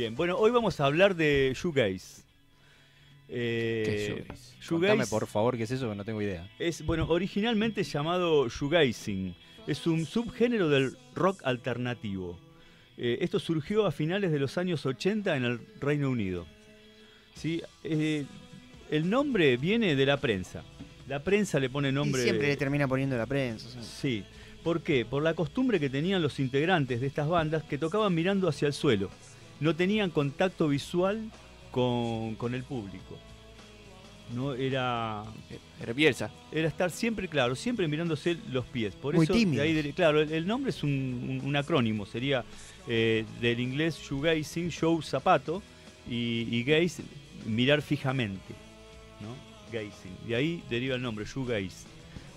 Bien, bueno, hoy vamos a hablar de shoegaze. ¿Qué Eh, shoegaze? shoegaze Contame, por favor, qué es eso, que no tengo idea. es, bueno, originalmente llamado shoegazing. Es un subgénero del rock alternativo. Eh, esto surgió a finales de los años 80 en el Reino Unido. ¿Sí? Eh, el nombre viene de la prensa. La prensa le pone nombre... Y siempre le termina poniendo la prensa. sí. Sí. ¿Por qué? Por la costumbre que tenían los integrantes de estas bandas que tocaban mirando hacia el suelo. No tenían contacto visual con, con el público. No era, Era Bielsa. era estar siempre, claro, siempre mirándose los pies. Por Muy eso, de tímidos. ahí claro, el, el nombre es un, un- un acrónimo. Sería eh, del inglés shoegazing, show zapato, y, y gaze, mirar fijamente. ¿no? Gazing. De ahí deriva el nombre, shoegaze.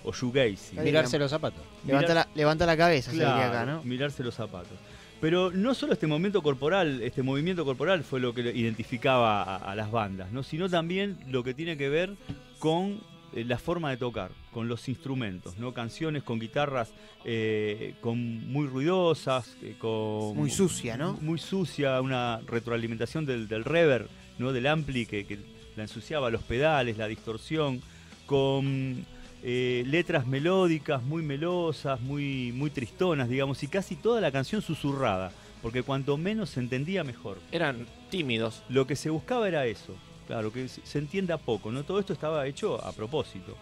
O shoegazing. Mirarse los zapatos. Levanta, Mirar- la, levanta la cabeza, se diría acá, Claro, ¿no? mirarse los zapatos. Pero no solo este momento corporal, este movimiento corporal fue lo que identificaba a, a las bandas, ¿no? sino también lo que tiene que ver con eh, la forma de tocar, con los instrumentos, ¿no? Canciones con guitarras eh, con muy ruidosas, eh, con Muy sucia, ¿no? muy sucia, una retroalimentación del, del reverb, ¿no? del ampli que, que la ensuciaba, los pedales, la distorsión, con eh, letras melódicas, muy melosas, muy, muy tristonas, digamos, y casi toda la canción susurrada, porque cuanto menos se entendía mejor. Eran tímidos. Lo que se buscaba era eso, claro, que se se entienda poco, ¿no? Todo esto estaba hecho a propósito.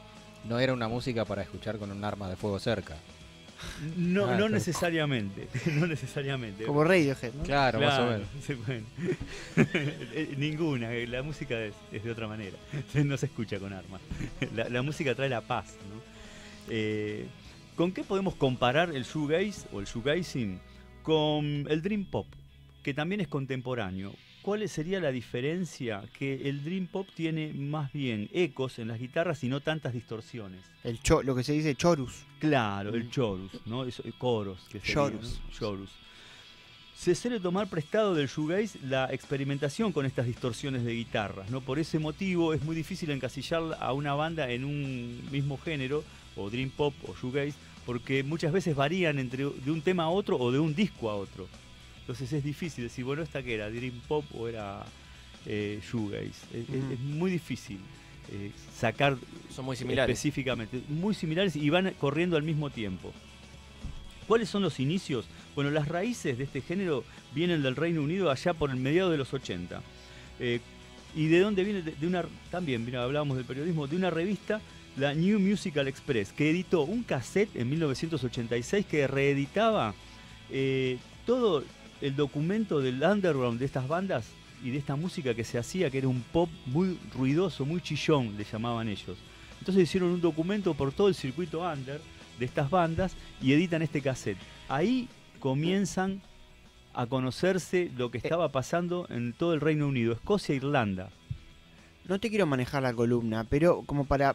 No era una música para escuchar con un arma de fuego cerca. No, Ah, no pero- necesariamente, no necesariamente. Como Radiohead, ¿no? Claro, más o Claro, menos. sí, bueno. Eh, Ninguna, eh, la música es, es de otra manera. No se escucha con armas. La, la música trae la paz. ¿no? Eh, ¿Con qué podemos comparar el shoegaze o el shoegazing con el dream pop, que también es contemporáneo? ¿Cuál sería la diferencia? Que el dream pop tiene más bien ecos en las guitarras y no tantas distorsiones. El cho- lo que se dice chorus. Claro, el Mm. chorus, ¿no? Eso, el coros. Que sería, Chorus. ¿no? Chorus. Se suele tomar prestado del shoegaze la experimentación con estas distorsiones de guitarras, ¿no? Por ese motivo es muy difícil encasillar a una banda en un mismo género, o dream pop o shoegaze, porque muchas veces varían entre de un tema a otro o de un disco a otro. Entonces es difícil decir, bueno, ¿esta qué era? ¿Dream pop o era eh, shoegaze? Es, muy difícil eh, sacar Son muy similares. Específicamente, muy similares y van corriendo al mismo tiempo. ¿Cuáles son los inicios? Bueno, las raíces de este género vienen del Reino Unido allá por el mediado de los 80. Eh, ¿Y de dónde viene? De, de una, también, mira, hablábamos del periodismo, de una revista, la New Musical Express, que editó un cassette en 1986 que reeditaba eh, todo el documento del underground de estas bandas y de esta música que se hacía, que era un pop muy ruidoso, muy chillón, le llamaban ellos. Entonces hicieron un documento por todo el circuito under de estas bandas y editan este cassette. Ahí comienzan a conocerse lo que estaba pasando en todo el Reino Unido, Escocia e Irlanda. No te quiero manejar la columna, pero como para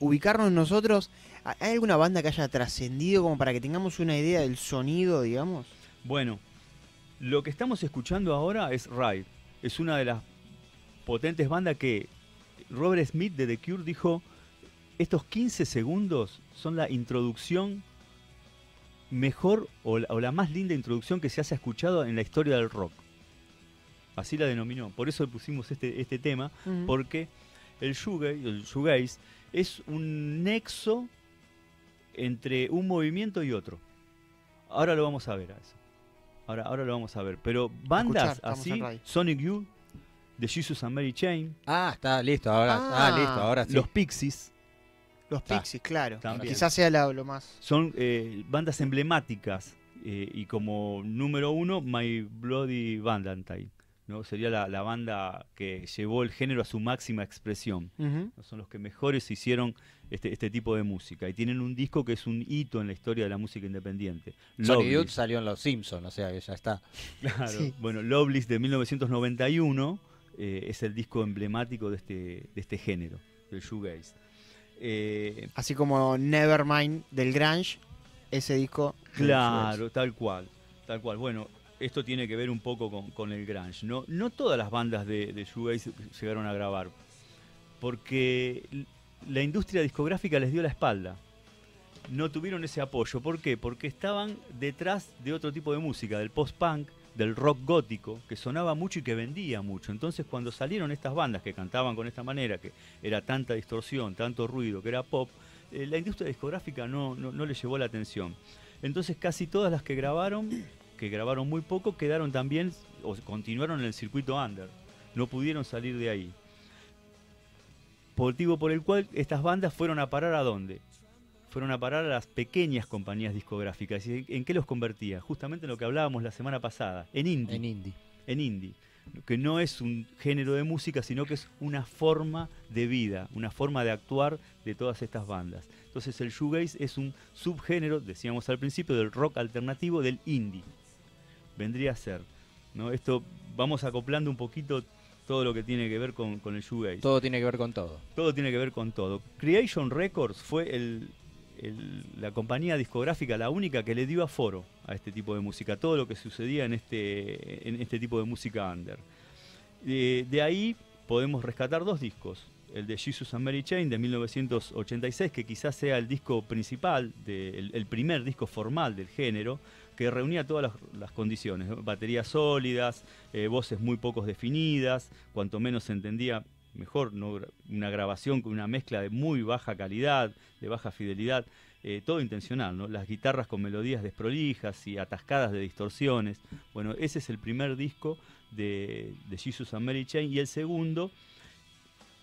ubicarnos nosotros, ¿hay alguna banda que haya trascendido como para que tengamos una idea del sonido, digamos? Bueno, lo que estamos escuchando ahora es Ride. Es una de las potentes bandas que Robert Smith de The Cure dijo, estos 15 segundos son la introducción mejor o la, o la más linda introducción que se haya escuchado en la historia del rock. Así la denominó. Por eso le pusimos este, este tema, porque el shoegaze, el shoegaze es un nexo entre un movimiento y otro. Ahora lo vamos a ver a eso. Ahora, ahora lo vamos a ver. Pero bandas Escuchar, así. Sonic Youth, The Jesus and Mary Chain, Ah, está listo, ahora. Ah, Ah, listo, ahora sí. los Pixies, Los Está. Pixies, claro. También. Quizás sea la- lo más... son eh, bandas emblemáticas. eh, y como número uno, My Bloody Valentine. ¿No? Sería la, la banda que llevó el género a su máxima expresión. Son los que mejores hicieron este, este tipo de música. Y tienen un disco que es un hito en la historia de la música independiente. Sonic. Youth salió en Los Simpsons, o sea que ya está. Claro. Sí. Bueno, Loveless de 1991 eh, es el disco emblemático de este, de este género, del shoegaze. Eh, Así como Nevermind del Grunge, ese disco... claro, tal cual, tal cual. Bueno, esto tiene que ver un poco con, el grunge. No, no todas las bandas de, de shoegaze llegaron a grabar, porque la industria discográfica les dio la espalda. No tuvieron ese apoyo. ¿Por qué? Porque estaban detrás de otro tipo de música, del post-punk, del rock gótico que sonaba mucho y que vendía mucho. Entonces cuando salieron estas bandas que cantaban con esta manera, que era tanta distorsión, tanto ruido, que era pop, eh, la industria discográfica no, no, no le llevó la atención. Entonces casi todas las que grabaron, que grabaron muy poco, quedaron también o continuaron en el circuito under. No pudieron salir de ahí. Motivo por el cual estas bandas fueron a parar a dónde? Fueron a parar a las pequeñas compañías discográficas. ¿Y ¿En qué los convertía? Justamente en lo que hablábamos la semana pasada, en indie. En indie. En indie. Que no es un género de música, sino que es una forma de vida, una forma de actuar de todas estas bandas. Entonces el shoegaze es un subgénero, decíamos al principio, del rock alternativo del indie. Vendría a ser. ¿no? Esto vamos acoplando un poquito todo lo que tiene que ver con, con el shoegaze. Todo tiene que ver con todo. Todo tiene que ver con todo. Creation Records fue el, el- la compañía discográfica la única que le dio aforo a este tipo de música, todo lo que sucedía en este, en este tipo de música under. Eh, de ahí podemos rescatar dos discos. El de Jesus and Mary Chain de 1986, que quizás sea el disco principal, el, primer disco formal del género, que reunía todas las, condiciones, baterías sólidas, eh, voces muy pocos definidas, cuanto menos se entendía mejor, una grabación con una mezcla de muy baja calidad, de baja fidelidad, eh, todo intencional, ¿no? las guitarras con melodías desprolijas y atascadas de distorsiones. Bueno, ese es el primer disco de, de Jesus and Mary Chain y el segundo,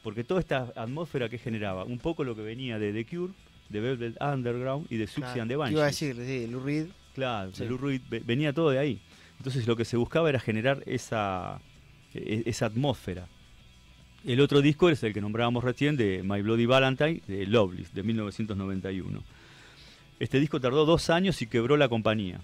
porque toda esta atmósfera que generaba, un poco lo que venía de The Cure, de Velvet Underground y de Suxy and the Claro, Banshees. Iba a decir, sí, Lou Reed. Claro, Sí. Lou Reed, ve- venía todo de ahí. Entonces lo que se buscaba era generar esa, e- esa atmósfera. El otro disco es el que nombrábamos recién de My Bloody Valentine, de Loveless, de 1991. Este disco tardó dos años y quebró la compañía.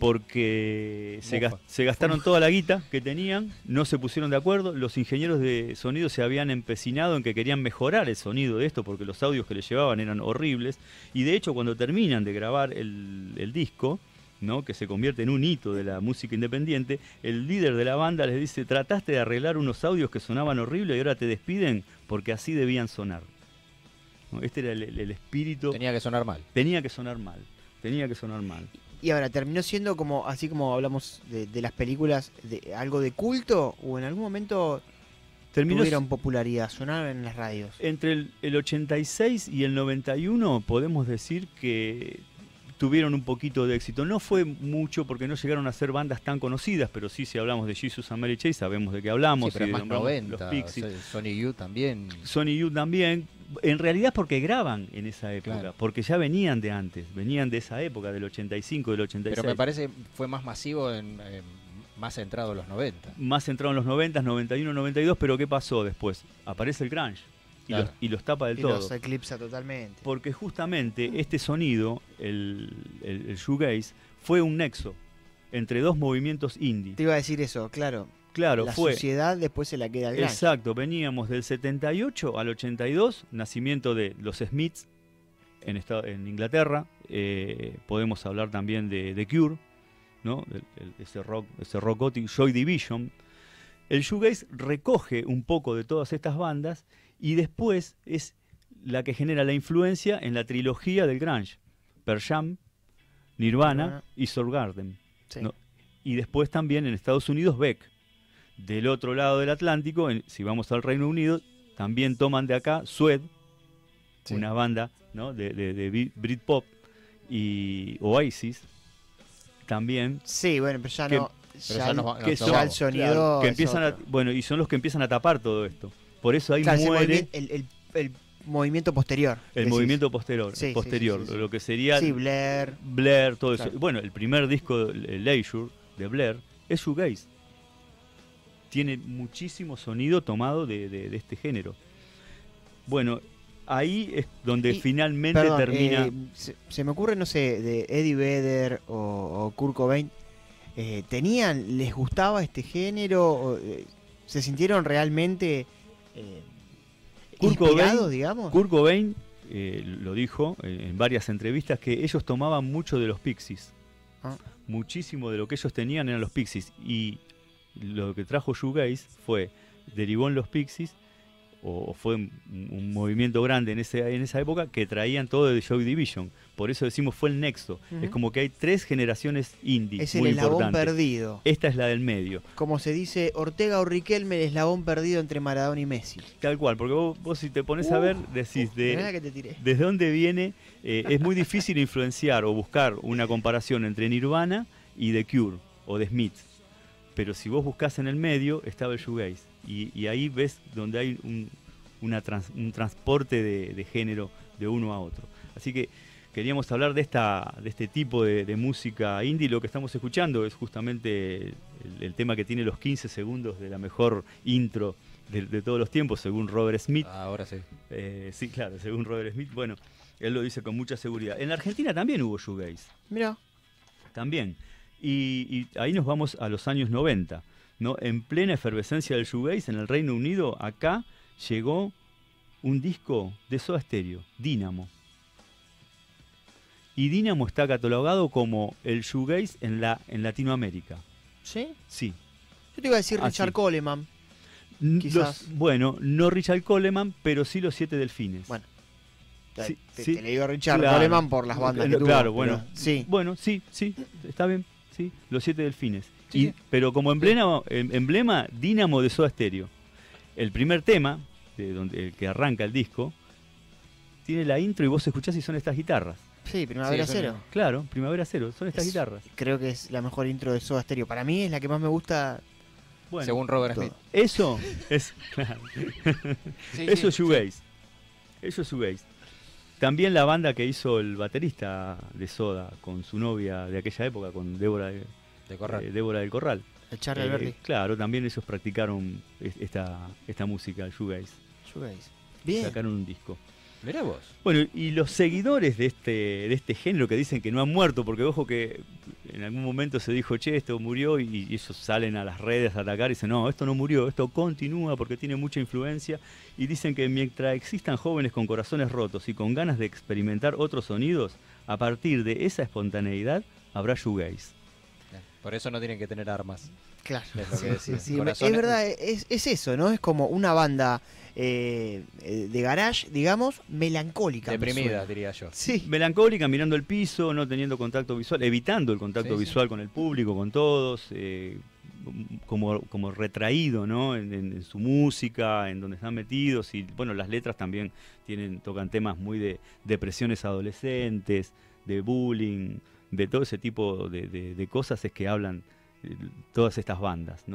Porque se, gastaron toda la guita que tenían, no se pusieron de acuerdo, los ingenieros de sonido se habían empecinado en que querían mejorar el sonido de esto porque los audios que les llevaban eran horribles. Y de hecho cuando terminan de grabar el, el disco, ¿no? que se convierte en un hito de la música independiente, el líder de la banda les dice, trataste de arreglar unos audios que sonaban horribles y ahora te despiden porque así debían sonar. ¿No? Este era el- el espíritu. Tenía que sonar mal. Tenía que sonar mal. Tenía que sonar mal. Y ahora, ¿terminó siendo como, así como hablamos de, de las películas, de algo de culto? ¿O en algún momento Terminó tuvieron popularidad, sonaron en las radios? entre el, el 86 y el 91 podemos decir que tuvieron un poquito de éxito. No fue mucho porque no llegaron a ser bandas tan conocidas, pero sí si hablamos de Jesus and Mary Chain sabemos de qué hablamos. Sí, pero más nombramos 90. Los Pixies. o sea, Sony Youth también. Sony Youth también. En realidad porque graban en esa época, Claro. porque ya venían de antes, venían de esa época, del 85, del 86. Pero me parece fue más masivo, en, en- más centrado en los 90. Más centrado en los 90, 91, 92, pero ¿qué pasó después? Aparece el grunge y, Claro. los, y los tapa del Y todo. los eclipsa totalmente. Porque justamente este sonido, el, el, el shoegaze, fue un nexo entre dos movimientos indie. Te iba a decir eso, claro. Claro, la fue. sociedad después se la queda al. Exacto, veníamos del 78 al 82, nacimiento de los Smiths en, esta- en Inglaterra. eh, podemos hablar también de The Cure, ¿no? El- el- ese, rock, ese rock gótico, Joy Division. El shoegaze recoge un poco de todas estas bandas y después es la que genera la influencia en la trilogía del grunge. Pearl Jam, Nirvana Nirvana. y Soundgarden. Sí. no, Y después también en Estados Unidos Beck. Del otro lado del Atlántico, en- si vamos al Reino Unido, también toman de acá Sued, Sí. una banda ¿no? de, de, de Brit- Britpop, y Oasis, también. Sí, bueno, pero ya Que- no. pero ya, ya va- que son- ya el sonido. claro, que empiezan a, bueno, y son los que empiezan a tapar todo esto. Por eso ahí Claro, muere el, el- el movimiento posterior. el decís. movimiento posterior, Sí, posterior sí, sí, lo que sería Sí, Blair. Blair, todo eso. Claro. Bueno, el primer disco, el Leisure, de Blair, es shoegaze. Tiene muchísimo sonido tomado de, de- de este género. Bueno, ahí es donde Y, finalmente Perdón, termina. eh, se, se me ocurre, no sé, de Eddie Vedder o, o Kurt Cobain. eh, ¿Tenían, les gustaba este género? O, eh, ¿Se sintieron realmente Kurt Cobain- digamos? Kurt Cobain eh, lo dijo en varias entrevistas que ellos tomaban mucho de los Pixies. Ah. Muchísimo de lo que ellos tenían eran los Pixies. Y lo que trajo Shoegaze fue, derivó en los Pixies, o, o fue un, un movimiento grande en, ese, en esa época que traían todo de Joy Division. Por eso decimos fue el nexo. Es como que hay tres generaciones indie. Es el muy eslabón importantes. perdido. Esta es la del medio. Como se dice, Ortega o Riquelme, el eslabón perdido entre Maradona y Messi. Tal cual, porque vos, vos si te pones a ver, decís de, Mirá la que te tiré. desde dónde viene. eh, es muy difícil influenciar o buscar una comparación entre Nirvana y The Cure o The Smiths. Pero si vos buscás en el medio, estaba el shoegaze. Y, y ahí ves donde hay un, una trans- un transporte de, de género de uno a otro. Así que queríamos hablar de, esta, de este tipo de, de música indie. Lo que estamos escuchando es justamente el, el tema que tiene los 15 segundos de la mejor intro de, de todos los tiempos, según Robert Smith. Ah, Ahora sí. Eh, sí, claro, según Robert Smith. Bueno, él lo dice con mucha seguridad. En la Argentina también hubo shoegaze, Mirá. también. Y, y ahí nos vamos a los años 90. ¿no? En plena efervescencia del shoegaze en el Reino Unido, acá llegó un disco de Soda Stereo, Dynamo. Y Dynamo está catalogado como el shoegaze en, la, en Latinoamérica. ¿Sí? Sí. Yo te iba a decir Ah, Richard. Coleman. Quizás. los- bueno, no Richard Coleman, pero sí los Siete Delfines. Bueno. Sí, te, sí. te le digo a Richard Claro. Coleman por las bandas que tuvo, Claro, pero bueno. Sí. Bueno, sí, sí, está bien. Sí, los siete delfines. Sí, Y- sí. Pero como emblema, em- emblema Dínamo de Soda Stereo. El primer tema, de donde, el que arranca el disco, tiene la intro y vos escuchás y son estas guitarras. Sí, Primavera Sí, Cero. Claro, Primavera Cero, son estas Es- guitarras. Creo que es la mejor intro de Soda Stereo. Para mí es la que más me gusta. Bueno, Según Robert todo. Smith. eso es, claro, Sí, eso sí, es shoegaze. Eso es shoegaze. También la banda que hizo el baterista de Soda con su novia de aquella época, con Débora, de- De correr. eh, Débora del Corral. El Charlie Eh, Alberti. claro, también ellos practicaron es- esta, esta música, el shoegaze. Shoegaze. Bien. Sacaron un disco. Mirá vos. Bueno, y los seguidores de este, de este género que dicen que no han muerto, porque ojo que en algún momento se dijo, che, esto murió, y, y ellos salen a las redes a atacar y dicen, no, esto no murió, esto continúa porque tiene mucha influencia, y dicen que mientras existan jóvenes con corazones rotos y con ganas de experimentar otros sonidos, a partir de esa espontaneidad habrá shoegaze. Por eso no tienen que tener armas. Claro. Es lo que Sí, sí, Es verdad, es, es eso, ¿no? Es como una banda eh, eh, de garage, digamos, melancólica. me Deprimida, diría yo. Sí. Melancólica, mirando el piso, no teniendo contacto visual, evitando el contacto Sí, sí. visual con el público, con todos, eh, como, como retraído ¿no? En, en- en su música, en donde están metidos. Y bueno, las letras también tienen, tocan temas muy de depresiones adolescentes, de bullying, de todo ese tipo de, de- de cosas es que hablan todas estas bandas. ¿no?